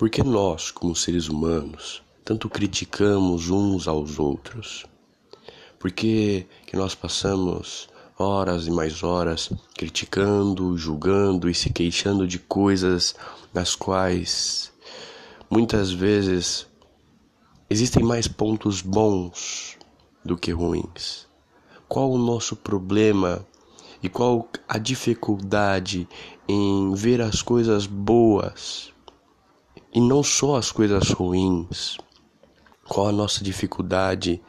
Porque nós, como seres humanos, tanto criticamos uns aos outros? Por que, que nós passamos horas e mais horas criticando, julgando e se queixando de coisas nas quais muitas vezes existem mais pontos bons do que ruins? Qual o nosso problema e qual a dificuldade em ver as coisas boas e não só as coisas ruins. Qual a nossa dificuldade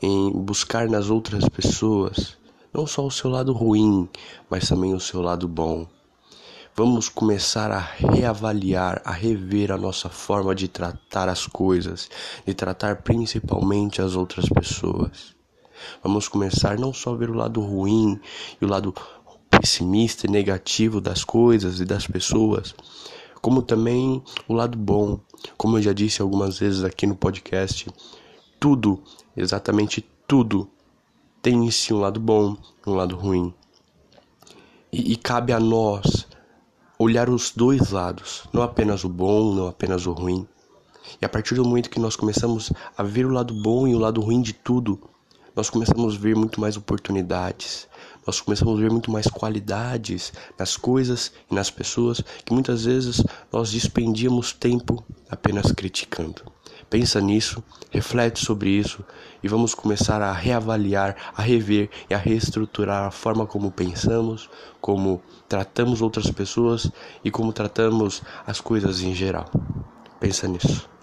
em buscar nas outras pessoas não só o seu lado ruim, mas também o seu lado bom. Vamos começar a reavaliar, a rever a nossa forma de tratar as coisas, de tratar principalmente as outras pessoas. Vamos começar não só a ver o lado ruim e o lado pessimista e negativo das coisas e das pessoas, como também o lado bom. Como eu já disse algumas vezes aqui no podcast, tudo, exatamente tudo, tem em si um lado bom e um lado ruim. E, e cabe a nós olhar os dois lados, não apenas o bom, não apenas o ruim. E a partir do momento que nós começamos a ver o lado bom e o lado ruim de tudo, nós começamos a ver muito mais oportunidades, nós começamos a ver muito mais qualidades nas coisas e nas pessoas que muitas vezes nós despendíamos tempo apenas criticando. Pensa nisso, reflete sobre isso e vamos começar a reavaliar, a rever e a reestruturar a forma como pensamos, como tratamos outras pessoas e como tratamos as coisas em geral. Pensa nisso.